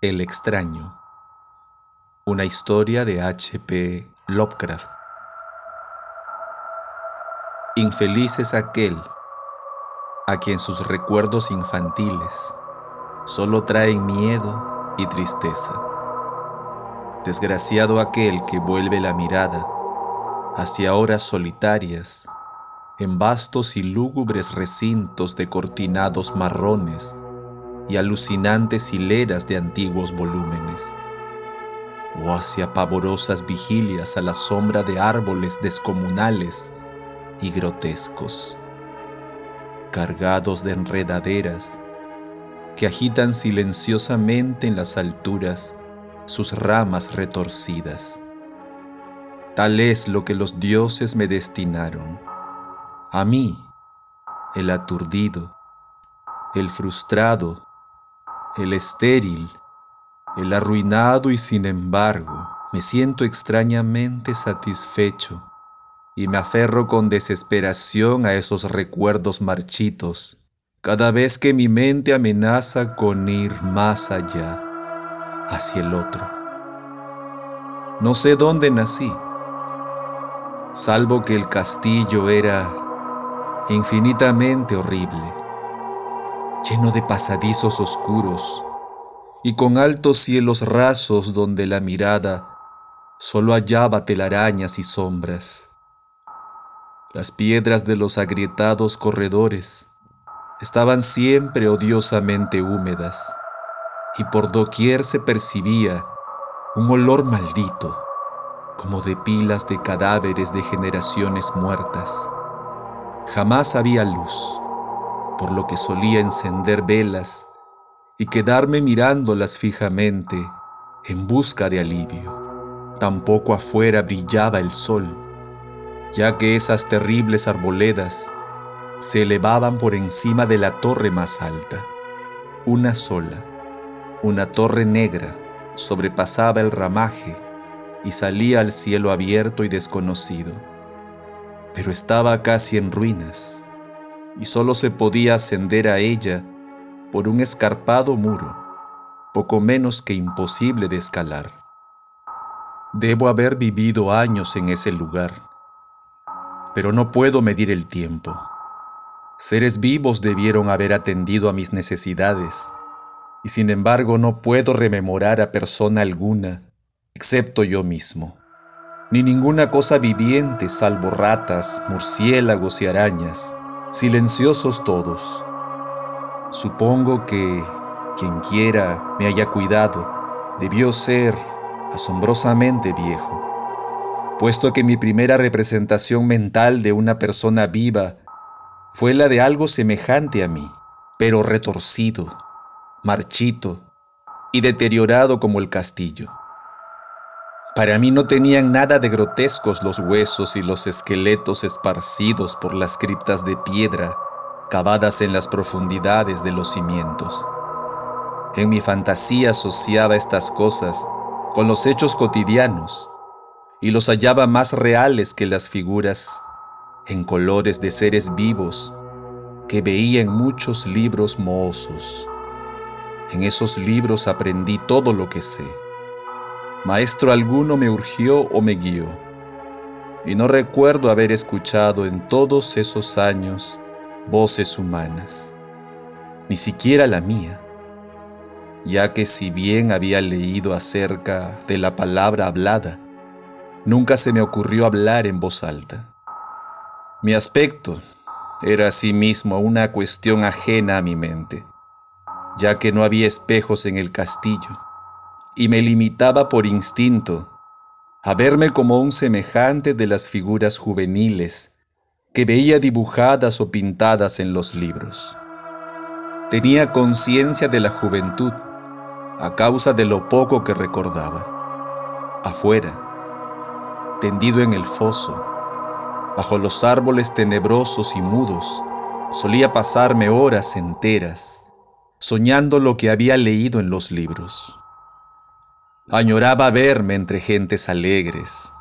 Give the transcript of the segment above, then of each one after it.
El extraño. Una historia de H.P. Lovecraft. Infeliz es aquel a quien sus recuerdos infantiles solo traen miedo y tristeza. Desgraciado aquel que vuelve la mirada hacia horas solitarias en vastos y lúgubres recintos de cortinados marrones y alucinantes hileras de antiguos volúmenes, o hacia pavorosas vigilias a la sombra de árboles descomunales y grotescos, cargados de enredaderas que agitan silenciosamente en las alturas sus ramas retorcidas. Tal es lo que los dioses me destinaron a mí, el aturdido, el frustrado, el estéril, el arruinado y sin embargo me siento extrañamente satisfecho y me aferro con desesperación a esos recuerdos marchitos cada vez que mi mente amenaza con ir más allá, hacia el otro. No sé dónde nací, salvo que el castillo era infinitamente horrible, lleno de pasadizos oscuros y con altos cielos rasos donde la mirada solo hallaba telarañas y sombras. Las piedras de los agrietados corredores estaban siempre odiosamente húmedas y por doquier se percibía un olor maldito, como de pilas de cadáveres de generaciones muertas. Jamás había luz, por lo que solía encender velas y quedarme mirándolas fijamente en busca de alivio. Tampoco afuera brillaba el sol, ya que esas terribles arboledas se elevaban por encima de la torre más alta. Una sola, una torre negra, sobrepasaba el ramaje y salía al cielo abierto y desconocido pero estaba casi en ruinas y solo se podía ascender a ella por un escarpado muro, poco menos que imposible de escalar. Debo haber vivido años en ese lugar, pero no puedo medir el tiempo. Seres vivos debieron haber atendido a mis necesidades, y sin embargo no puedo rememorar a persona alguna, excepto yo mismo ni ninguna cosa viviente salvo ratas, murciélagos y arañas, silenciosos todos. Supongo que quien quiera me haya cuidado debió ser asombrosamente viejo, puesto que mi primera representación mental de una persona viva fue la de algo semejante a mí, pero retorcido, marchito y deteriorado como el castillo. Para mí no tenían nada de grotescos los huesos y los esqueletos esparcidos por las criptas de piedra cavadas en las profundidades de los cimientos. En mi fantasía asociaba estas cosas con los hechos cotidianos y los hallaba más reales que las figuras en colores de seres vivos que veía en muchos libros mohosos. En esos libros aprendí todo lo que sé maestro alguno me urgió o me guió, y no recuerdo haber escuchado en todos esos años voces humanas, ni siquiera la mía, ya que si bien había leído acerca de la palabra hablada, nunca se me ocurrió hablar en voz alta. Mi aspecto era asimismo una cuestión ajena a mi mente, ya que no había espejos en el castillo y me limitaba por instinto a verme como un semejante de las figuras juveniles que veía dibujadas o pintadas en los libros. Tenía conciencia de la juventud a causa de lo poco que recordaba. Afuera, tendido en el foso, bajo los árboles tenebrosos y mudos, solía pasarme horas enteras soñando lo que había leído en los libros. Añoraba verme entre gentes alegres,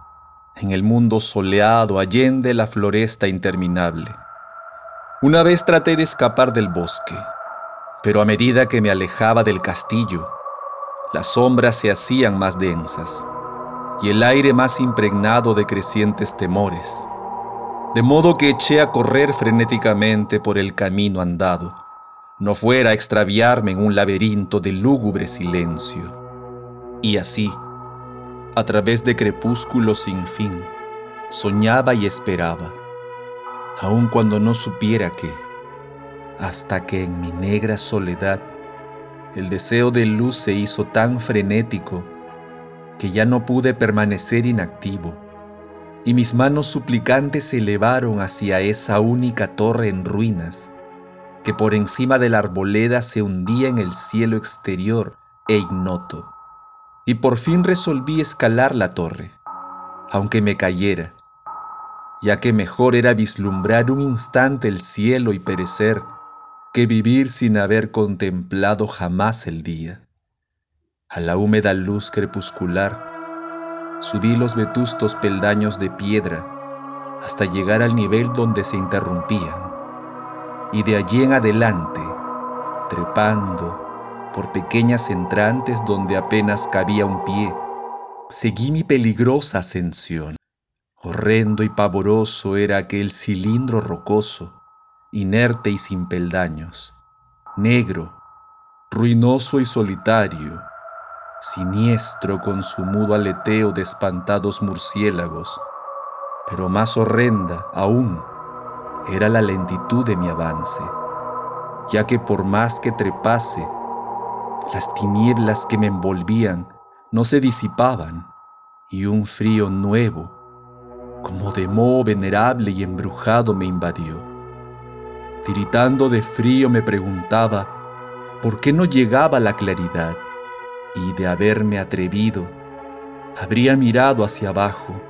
en el mundo soleado allende la floresta interminable. Una vez traté de escapar del bosque, pero a medida que me alejaba del castillo, las sombras se hacían más densas y el aire más impregnado de crecientes temores, de modo que eché a correr frenéticamente por el camino andado, no fuera a extraviarme en un laberinto de lúgubre silencio. Y así, a través de crepúsculos sin fin, soñaba y esperaba, aun cuando no supiera qué, hasta que en mi negra soledad el deseo de luz se hizo tan frenético que ya no pude permanecer inactivo, y mis manos suplicantes se elevaron hacia esa única torre en ruinas que por encima de la arboleda se hundía en el cielo exterior e ignoto. Y por fin resolví escalar la torre, aunque me cayera, ya que mejor era vislumbrar un instante el cielo y perecer que vivir sin haber contemplado jamás el día. A la húmeda luz crepuscular, subí los vetustos peldaños de piedra hasta llegar al nivel donde se interrumpían, y de allí en adelante, trepando por pequeñas entrantes donde apenas cabía un pie, seguí mi peligrosa ascensión. Horrendo y pavoroso era aquel cilindro rocoso, inerte y sin peldaños, negro, ruinoso y solitario, siniestro con su mudo aleteo de espantados murciélagos, pero más horrenda aún era la lentitud de mi avance, ya que por más que trepase, las tinieblas que me envolvían no se disipaban y un frío nuevo, como de moho venerable y embrujado, me invadió tiritando de frío, me preguntaba por qué no llegaba la claridad y de haberme atrevido, habría mirado hacia abajo.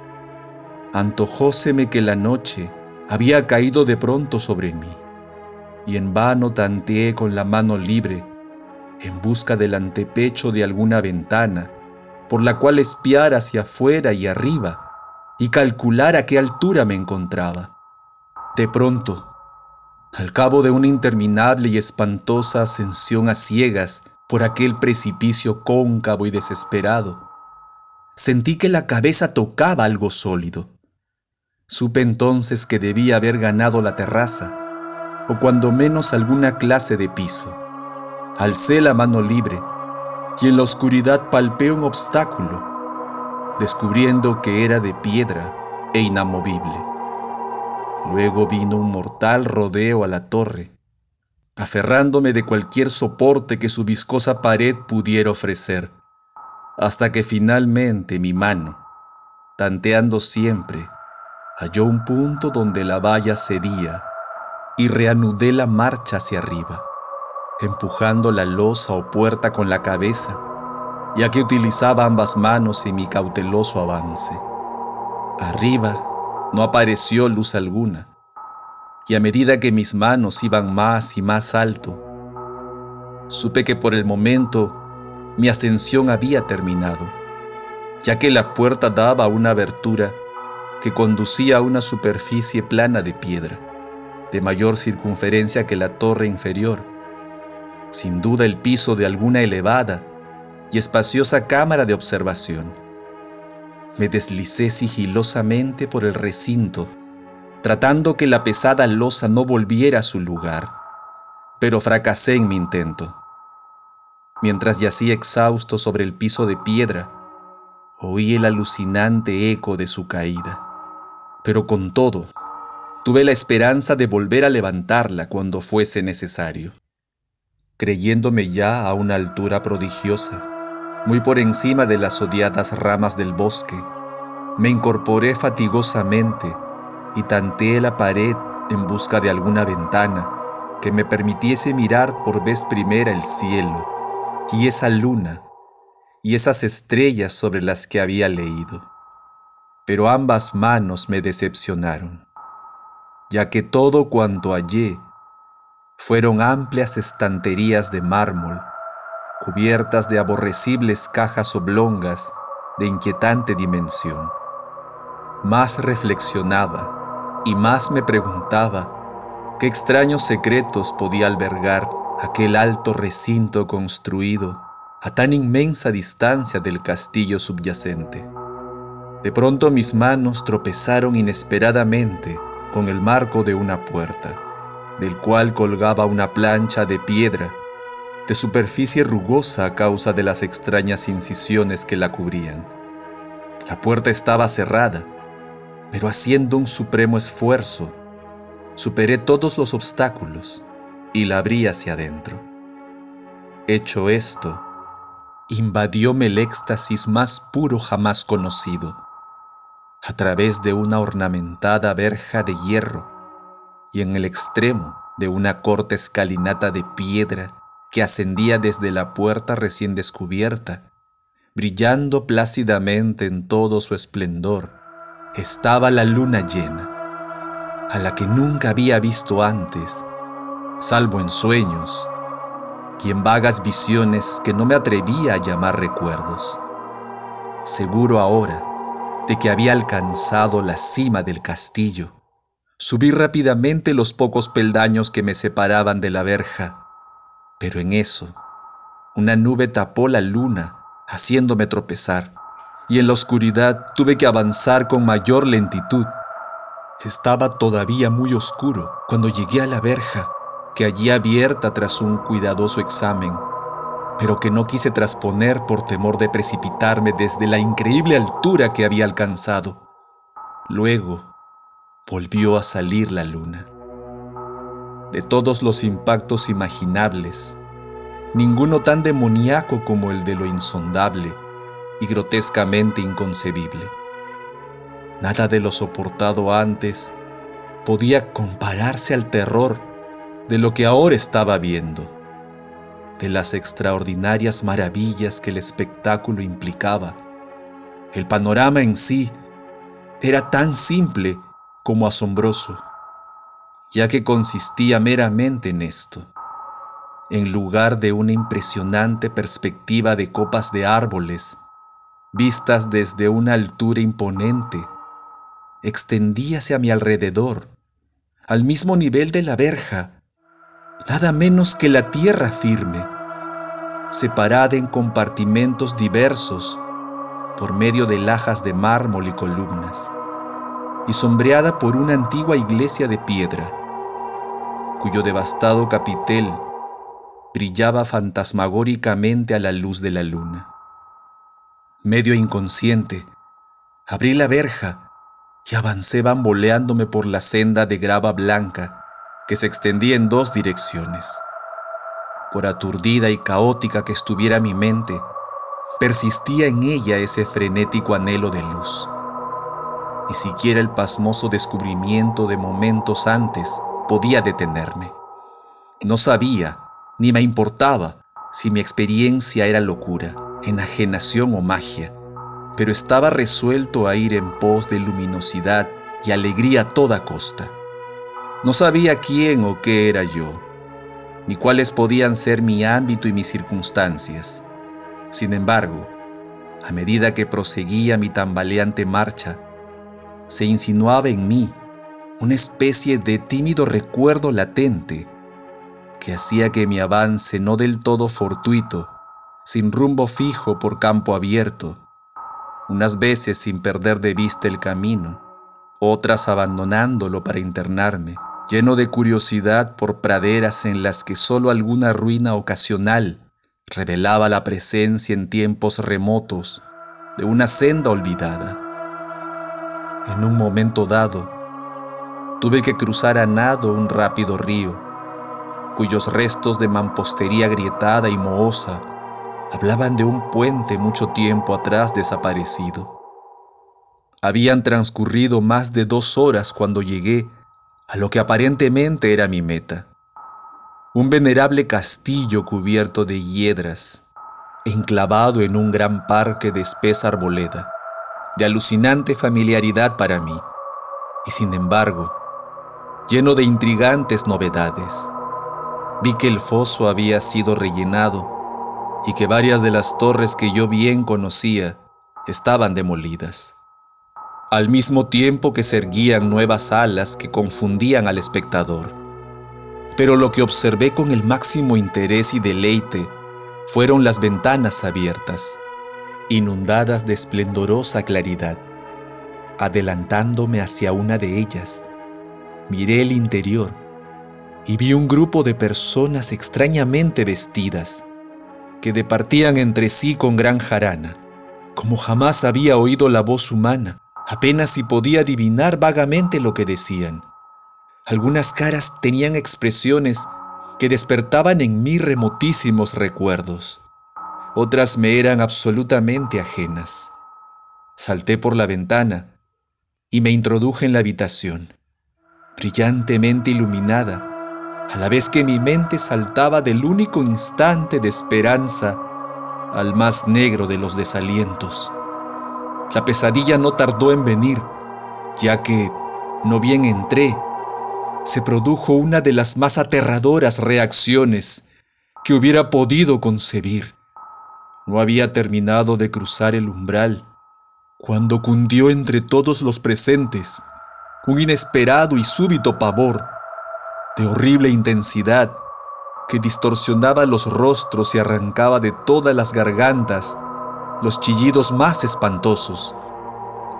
Antojóseme que la noche había caído de pronto sobre mí y en vano tanteé con la mano libre en busca del antepecho de alguna ventana por la cual espiar hacia afuera y arriba y calcular a qué altura me encontraba. De pronto, al cabo de una interminable y espantosa ascensión a ciegas por aquel precipicio cóncavo y desesperado, sentí que la cabeza tocaba algo sólido. Supe entonces que debía haber ganado la terraza, o cuando menos alguna clase de piso. Alcé la mano libre y en la oscuridad palpé un obstáculo, descubriendo que era de piedra e inamovible. Luego vino un mortal rodeo a la torre, aferrándome de cualquier soporte que su viscosa pared pudiera ofrecer, hasta que finalmente mi mano, tanteando siempre, halló un punto donde la valla cedía y reanudé la marcha hacia arriba, empujando la losa o puerta con la cabeza, ya que utilizaba ambas manos en mi cauteloso avance. Arriba no apareció luz alguna, y a medida que mis manos iban más y más alto, supe que por el momento mi ascensión había terminado, ya que la puerta daba una abertura que conducía a una superficie plana de piedra, de mayor circunferencia que la torre inferior, sin duda el piso de alguna elevada y espaciosa cámara de observación me deslicé sigilosamente por el recinto, tratando que la pesada losa no volviera a su lugar, pero fracasé en mi intento. Mientras yacía exhausto sobre el piso de piedra, oí el alucinante eco de su caída. Pero con todo, tuve la esperanza de volver a levantarla cuando fuese necesario. Creyéndome ya a una altura prodigiosa, muy por encima de las odiadas ramas del bosque. Me incorporé fatigosamente y tanteé la pared en busca de alguna ventana que me permitiese mirar por vez primera el cielo y esa luna y esas estrellas sobre las que había leído. Pero ambas manos me decepcionaron, ya que todo cuanto hallé fueron amplias estanterías de mármol cubiertas de aborrecibles cajas oblongas de inquietante dimensión. Más reflexionaba y más me preguntaba qué extraños secretos podía albergar aquel alto recinto construido a tan inmensa distancia del castillo subyacente. De pronto mis manos tropezaron inesperadamente con el marco de una puerta, del cual colgaba una plancha de piedra, de superficie rugosa a causa de las extrañas incisiones que la cubrían. La puerta estaba cerrada, pero haciendo un supremo esfuerzo, superé todos los obstáculos y la abrí hacia adentro. Hecho esto, invadióme el éxtasis más puro jamás conocido a través de una ornamentada verja de hierro y en el extremo de una corta escalinata de piedra que ascendía desde la puerta recién descubierta, brillando plácidamente en todo su esplendor, estaba la luna llena, a la que nunca había visto antes, salvo en sueños y en vagas visiones que no me atrevía a llamar recuerdos. Seguro ahora de que había alcanzado la cima del castillo. Subí rápidamente los pocos peldaños que me separaban de la verja, pero en eso, una nube tapó la luna, haciéndome tropezar, y en la oscuridad tuve que avanzar con mayor lentitud. Estaba todavía muy oscuro cuando llegué a la verja, que allí abierta tras un cuidadoso examen pero que no quise trasponer por temor de precipitarme desde la increíble altura que había alcanzado. Luego volvió a salir la luna. De todos los impactos imaginables, ninguno tan demoníaco como el de lo insondable y grotescamente inconcebible. Nada de lo soportado antes podía compararse al terror de lo que ahora estaba viendo de las extraordinarias maravillas que el espectáculo implicaba. El panorama en sí era tan simple como asombroso, ya que consistía meramente en esto. En lugar de una impresionante perspectiva de copas de árboles, vistas desde una altura imponente, extendíase a mi alrededor, al mismo nivel de la verja, nada menos que la tierra firme, separada en compartimentos diversos por medio de lajas de mármol y columnas, y sombreada por una antigua iglesia de piedra, cuyo devastado capitel brillaba fantasmagóricamente a la luz de la luna. Medio inconsciente, abrí la verja y avancé bamboleándome por la senda de grava blanca que se extendía en dos direcciones. Por aturdida y caótica que estuviera mi mente, persistía en ella ese frenético anhelo de luz. Ni siquiera el pasmoso descubrimiento de momentos antes podía detenerme. No sabía, ni me importaba, si mi experiencia era locura, enajenación o magia, pero estaba resuelto a ir en pos de luminosidad y alegría a toda costa. No sabía quién o qué era yo, ni cuáles podían ser mi ámbito y mis circunstancias. Sin embargo, a medida que proseguía mi tambaleante marcha, se insinuaba en mí una especie de tímido recuerdo latente que hacía que mi avance no del todo fortuito, sin rumbo fijo por campo abierto, unas veces sin perder de vista el camino, otras abandonándolo para internarme, lleno de curiosidad por praderas en las que sólo alguna ruina ocasional revelaba la presencia en tiempos remotos de una senda olvidada. En un momento dado, tuve que cruzar a nado un rápido río, cuyos restos de mampostería grietada y mohosa hablaban de un puente mucho tiempo atrás desaparecido. Habían transcurrido más de dos horas cuando llegué a lo que aparentemente era mi meta. Un venerable castillo cubierto de hiedras, enclavado en un gran parque de espesa arboleda, de alucinante familiaridad para mí, y sin embargo, lleno de intrigantes novedades. Vi que el foso había sido rellenado y que varias de las torres que yo bien conocía estaban demolidas al mismo tiempo que se erguían nuevas alas que confundían al espectador. Pero lo que observé con el máximo interés y deleite fueron las ventanas abiertas, inundadas de esplendorosa claridad. Adelantándome hacia una de ellas, miré el interior y vi un grupo de personas extrañamente vestidas, que departían entre sí con gran jarana. Como jamás había oído la voz humana, apenas si podía adivinar vagamente lo que decían. Algunas caras tenían expresiones que despertaban en mí remotísimos recuerdos. Otras me eran absolutamente ajenas. Salté por la ventana y me introduje en la habitación, brillantemente iluminada, a la vez que mi mente saltaba del único instante de esperanza al más negro de los desalientos. La pesadilla no tardó en venir, ya que, no bien entré, se produjo una de las más aterradoras reacciones que hubiera podido concebir. No había terminado de cruzar el umbral cuando cundió entre todos los presentes un inesperado y súbito pavor, de horrible intensidad, que distorsionaba los rostros y arrancaba de todas las gargantas los chillidos más espantosos.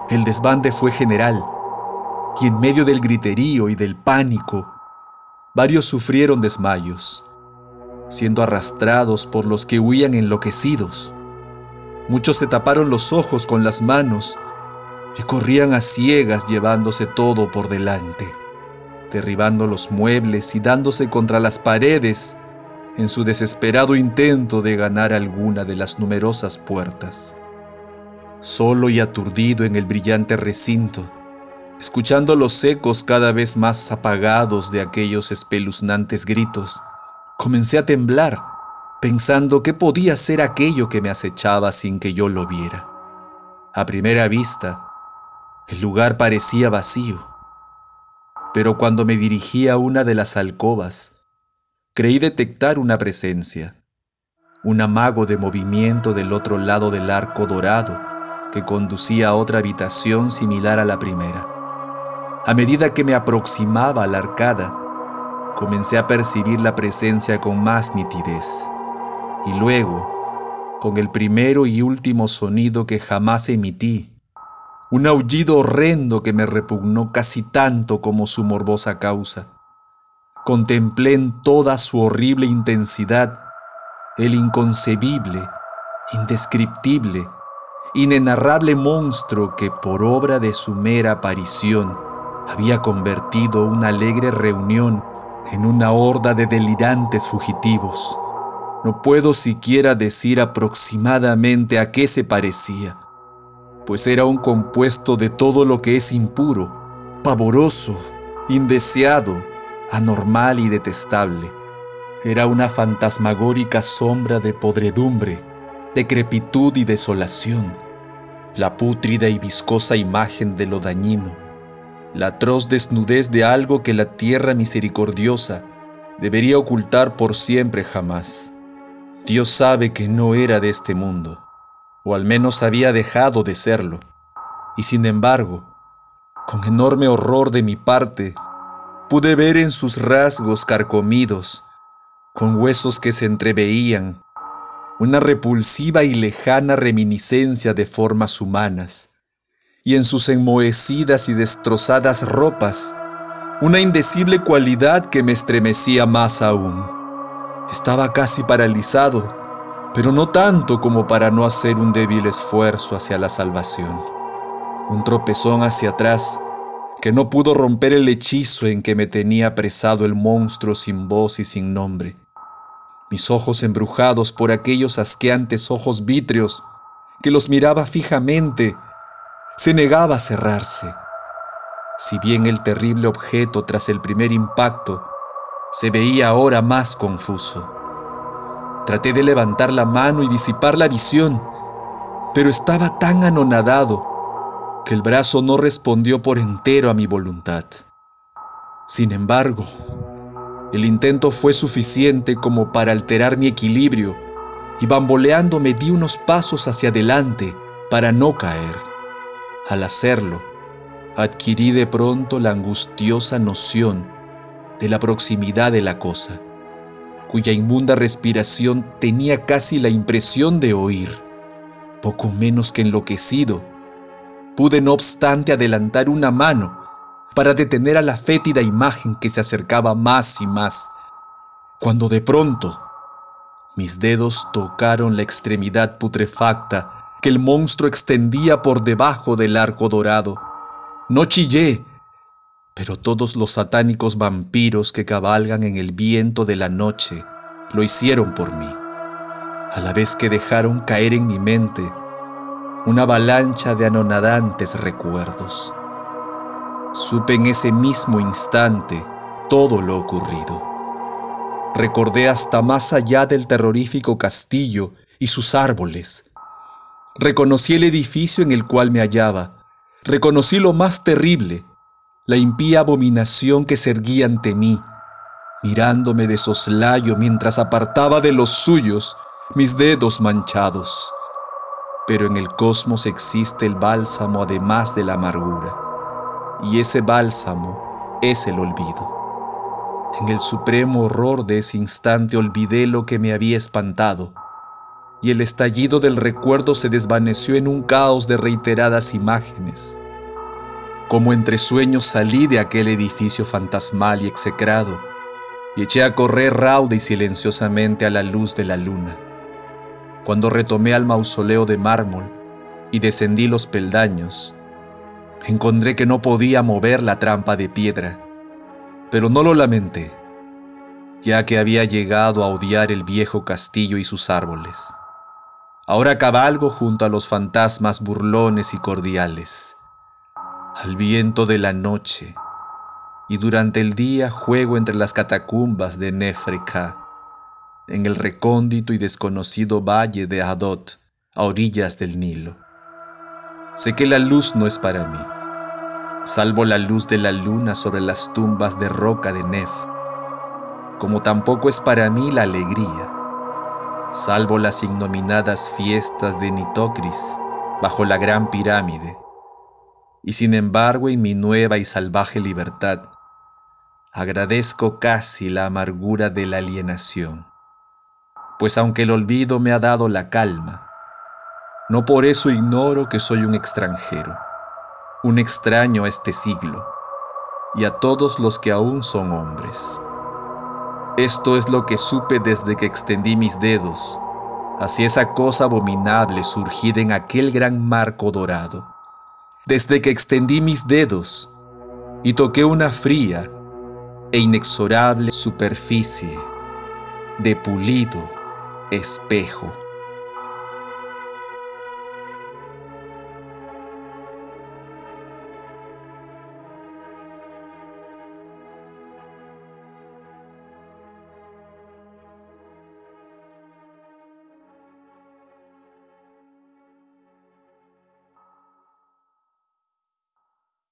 El desbande fue general, y en medio del griterío y del pánico, varios sufrieron desmayos, siendo arrastrados por los que huían enloquecidos. Muchos se taparon los ojos con las manos y corrían a ciegas llevándose todo por delante, derribando los muebles y dándose contra las paredes en su desesperado intento de ganar alguna de las numerosas puertas. Solo y aturdido en el brillante recinto, escuchando los ecos cada vez más apagados de aquellos espeluznantes gritos, comencé a temblar pensando qué podía ser aquello que me acechaba sin que yo lo viera. A primera vista, el lugar parecía vacío, pero cuando me dirigí a una de las alcobas, creí detectar una presencia, un amago de movimiento del otro lado del arco dorado que conducía a otra habitación similar a la primera. A medida que me aproximaba a la arcada, comencé a percibir la presencia con más nitidez y luego, con el primero y último sonido que jamás emití, un aullido horrendo que me repugnó casi tanto como su morbosa causa. Contemplé en toda su horrible intensidad el inconcebible, indescriptible, inenarrable monstruo que por obra de su mera aparición había convertido una alegre reunión en una horda de delirantes fugitivos. No puedo siquiera decir aproximadamente a qué se parecía, pues era un compuesto de todo lo que es impuro, pavoroso, indeseado, anormal y detestable. Era una fantasmagórica sombra de podredumbre, decrepitud y desolación, la pútrida y viscosa imagen de lo dañino, la atroz desnudez de algo que la tierra misericordiosa debería ocultar por siempre jamás. Dios sabe que no era de este mundo, o al menos había dejado de serlo. Y sin embargo, con enorme horror de mi parte, pude ver en sus rasgos carcomidos, con huesos que se entreveían, una repulsiva y lejana reminiscencia de formas humanas, y en sus enmohecidas y destrozadas ropas, una indecible cualidad que me estremecía más aún. Estaba casi paralizado, pero no tanto como para no hacer un débil esfuerzo hacia la salvación. Un tropezón hacia atrás que no pudo romper el hechizo en que me tenía apresado el monstruo sin voz y sin nombre. Mis ojos embrujados por aquellos asqueantes ojos vítreos que los miraba fijamente, se negaba a cerrarse. Si bien el terrible objeto tras el primer impacto se veía ahora más confuso. Traté de levantar la mano y disipar la visión, pero estaba tan anonadado que el brazo no respondió por entero a mi voluntad. Sin embargo, el intento fue suficiente como para alterar mi equilibrio y bamboleando me di unos pasos hacia adelante para no caer. Al hacerlo, adquirí de pronto la angustiosa noción de la proximidad de la cosa. cuya inmunda respiración tenía casi la impresión de oír. Poco menos que enloquecido, pude no obstante adelantar una mano para detener a la fétida imagen que se acercaba más y más, cuando de pronto mis dedos tocaron la extremidad putrefacta que el monstruo extendía por debajo del arco dorado. No chillé, pero todos los satánicos vampiros que cabalgan en el viento de la noche lo hicieron por mí, a la vez que dejaron caer en mi mente una avalancha de anonadantes recuerdos. Supe en ese mismo instante todo lo ocurrido. Recordé hasta más allá del terrorífico castillo y sus árboles. Reconocí el edificio en el cual me hallaba. Reconocí lo más terrible, la impía abominación que se erguía ante mí, mirándome de soslayo mientras apartaba de los suyos mis dedos manchados. Pero en el cosmos existe el bálsamo además de la amargura, y ese bálsamo es el olvido. En el supremo horror de ese instante olvidé lo que me había espantado, y el estallido del recuerdo se desvaneció en un caos de reiteradas imágenes como entre sueños salí de aquel edificio fantasmal y execrado y eché a correr rauda y silenciosamente a la luz de la luna. Cuando retomé al mausoleo de mármol y descendí los peldaños, encontré que no podía mover la trampa de piedra, pero no lo lamenté, ya que había llegado a odiar el viejo castillo y sus árboles. Ahora cabalgo junto a los fantasmas burlones y cordiales al viento de la noche, y durante el día juego entre las catacumbas de Nefreka, en el recóndito y desconocido valle de Adot, a orillas del Nilo. Sé que la luz no es para mí, salvo la luz de la luna sobre las tumbas de roca de Nef, como tampoco es para mí la alegría, salvo las ignominadas fiestas de Nitocris bajo la gran pirámide y sin embargo en mi nueva y salvaje libertad, agradezco casi la amargura de la alienación, pues aunque el olvido me ha dado la calma, no por eso ignoro que soy un extranjero, un extraño a este siglo y a todos los que aún son hombres. Esto es lo que supe desde que extendí mis dedos hacia esa cosa abominable surgida en aquel gran marco dorado desde que extendí mis dedos y toqué una fría e inexorable superficie de pulido espejo.